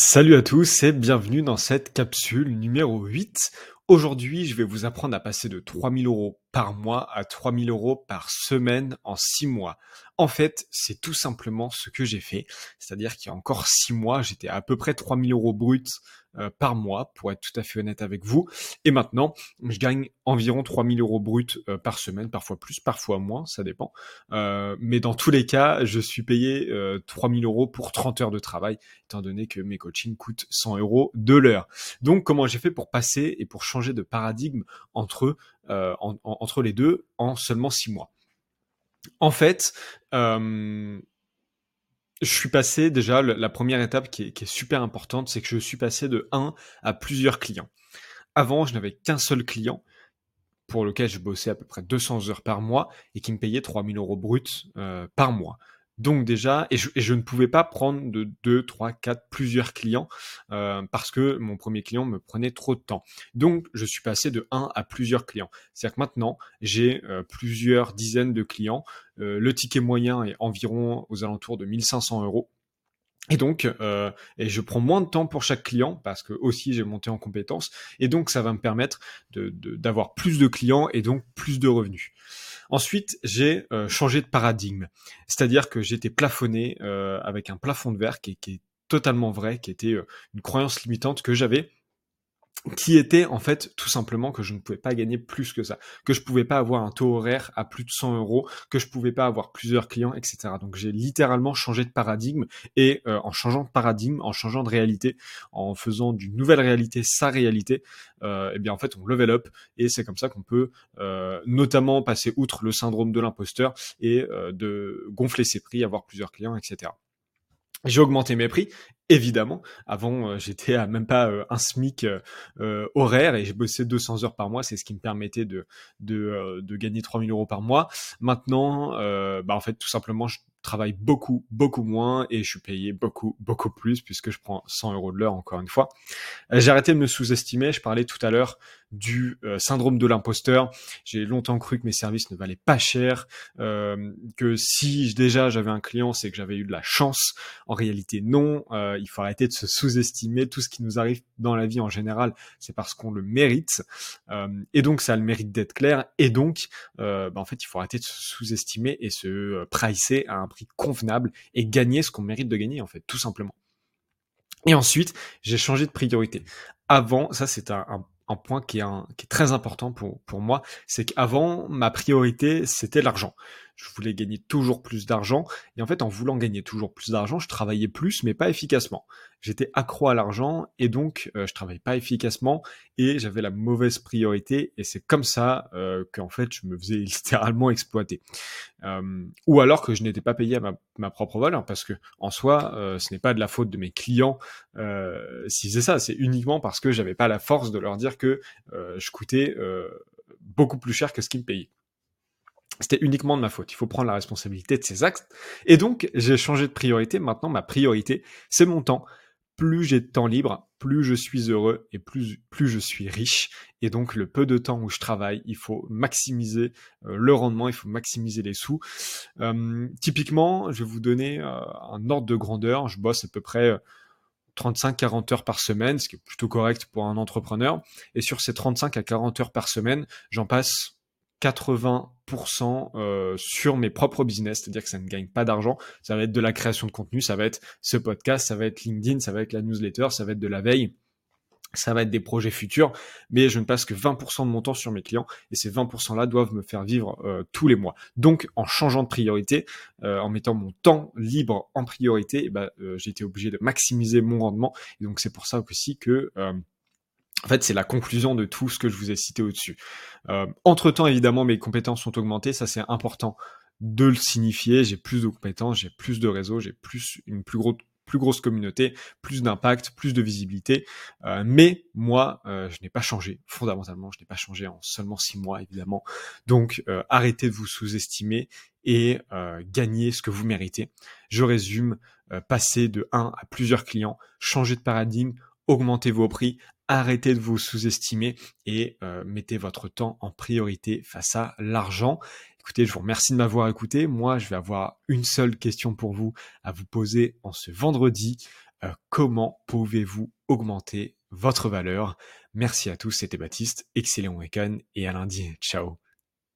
Salut à tous et bienvenue dans cette capsule numéro 8. Aujourd'hui, je vais vous apprendre à passer de 3000 euros par mois à 3000 euros par semaine en 6 mois. En fait, c'est tout simplement ce que j'ai fait. C'est-à-dire qu'il y a encore 6 mois, j'étais à peu près 3000 euros bruts euh, par mois, pour être tout à fait honnête avec vous. Et maintenant, je gagne environ 3000 euros bruts euh, par semaine, parfois plus, parfois moins, ça dépend. Euh, mais dans tous les cas, je suis payé 3000 euros pour 30 heures de travail, étant donné que mes coachings coûtent 100 euros de l'heure. Donc, comment j'ai fait pour passer et pour changer de paradigme entre, entre les deux en seulement 6 mois En fait, je suis passé déjà, la première étape qui est, super importante, c'est que je suis passé de 1 à plusieurs clients. Avant, je n'avais qu'un seul client pour lequel je bossais à peu près 200 heures par mois et qui me payait 3000 euros bruts euh, par mois. Donc déjà, et je, ne pouvais pas prendre de 2, 3, 4, plusieurs clients euh, parce que mon premier client me prenait trop de temps. Donc je suis passé de 1 à plusieurs clients. C'est-à-dire que maintenant, j'ai euh, plusieurs dizaines de clients. Euh, le ticket moyen est environ aux alentours de 1500 euros. Et donc, et je prends moins de temps pour chaque client parce que aussi j'ai monté en compétences. Et donc, ça va me permettre d'avoir plus de clients et donc plus de revenus. Ensuite, j'ai euh, changé de paradigme. C'est-à-dire que j'étais plafonné euh, avec un plafond de verre qui, qui, est totalement vrai, qui était une croyance limitante que j'avais qui était en fait tout simplement que je ne pouvais pas gagner plus que ça, que je pouvais pas avoir un taux horaire à plus de 100 euros, que je pouvais pas avoir plusieurs clients, etc. Donc j'ai littéralement changé de paradigme et euh, en changeant de paradigme, en changeant de réalité, en faisant d'une nouvelle réalité sa réalité, euh, eh bien en fait on level up et c'est comme ça qu'on peut euh, notamment passer outre le syndrome de l'imposteur et de gonfler ses prix, avoir plusieurs clients, etc. J'ai augmenté mes prix Évidemment, avant euh, j'étais à même pas euh, un SMIC euh, horaire et j'ai bossé 200 heures par mois, c'est ce qui me permettait de de, de gagner 3000 euros par mois. Maintenant, bah en fait tout simplement je travaille beaucoup, beaucoup moins et je suis payé beaucoup, beaucoup plus puisque je prends 100 euros de l'heure encore une fois. Euh, j'ai arrêté de me sous-estimer. Je parlais tout à l'heure du euh, syndrome de l'imposteur. J'ai longtemps cru que mes services ne valaient pas cher, euh, que si déjà j'avais un client, c'est que j'avais eu de la chance. En réalité, non. il faut arrêter de se sous-estimer. Tout ce qui nous arrive dans la vie en général, c'est parce qu'on le mérite. et donc, ça a le mérite d'être clair. Et donc, bah, en fait, il faut arrêter de se sous-estimer et se pricer à un prix convenable et gagner ce qu'on mérite de gagner, en fait, tout simplement. Et ensuite, j'ai changé de priorité. Avant, ça c'est un, point qui est, qui est, très important pour moi, c'est qu'avant, ma priorité, c'était l'argent je voulais gagner toujours plus d'argent. Et en fait, en voulant gagner toujours plus d'argent, je travaillais plus, mais pas efficacement. J'étais accro à l'argent et donc euh, je travaillais pas efficacement et j'avais la mauvaise priorité. Et c'est comme ça euh, qu'en fait, je me faisais littéralement exploiter. Euh, ou alors que je n'étais pas payé à ma, propre valeur, parce que en soi, euh, ce n'est pas de la faute de mes clients si c'est ça. C'est uniquement parce que j'avais pas la force de leur dire que je coûtais beaucoup plus cher que ce qu'ils me payaient. C'était uniquement de ma faute. Il faut prendre la responsabilité de ces actes. Et donc, j'ai changé de priorité. Maintenant, ma priorité, c'est mon temps. Plus j'ai de temps libre, plus je suis heureux et plus, plus je suis riche. Et donc, le peu de temps où je travaille, il faut maximiser euh, le rendement, il faut maximiser les sous. Euh, typiquement, je vais vous donner euh, un ordre de grandeur. Je bosse à peu près 35-40 heures par semaine, ce qui est plutôt correct pour un entrepreneur. Et sur ces 35 à 40 heures par semaine, j'en passe 80% euh, sur mes propres business, c'est-à-dire que ça ne gagne pas d'argent. Ça va être de la création de contenu, ça va être ce podcast, ça va être LinkedIn, ça va être la newsletter, ça va être de la veille, ça va être des projets futurs, mais je ne passe que 20% de mon temps sur mes clients et ces 20%-là doivent me faire vivre euh, tous les mois. Donc, en changeant de priorité, euh, en mettant mon temps libre en priorité, eh ben, j'ai été obligé de maximiser mon rendement. Et donc, c'est pour ça aussi que en fait, c'est la conclusion de tout ce que je vous ai cité au-dessus. Euh, entre-temps, évidemment, mes compétences sont augmentées, ça c'est important de le signifier. J'ai plus de compétences, j'ai plus de réseaux, j'ai plus une plus grosse communauté, plus d'impact, plus de visibilité. Euh, mais moi, euh, je n'ai pas changé. Fondamentalement, je n'ai pas changé en seulement six mois, évidemment. Donc, arrêtez de vous sous-estimer et gagnez ce que vous méritez. Je résume, passer de un à plusieurs clients, changer de paradigme, augmentez vos prix, arrêtez de vous sous-estimer et euh, mettez votre temps en priorité face à l'argent. Écoutez, je vous remercie de m'avoir écouté. Moi, je vais avoir une seule question pour vous à vous poser en ce vendredi. euh, comment pouvez-vous augmenter votre valeur? Merci à tous, c'était Baptiste, excellent week-end et à lundi. Ciao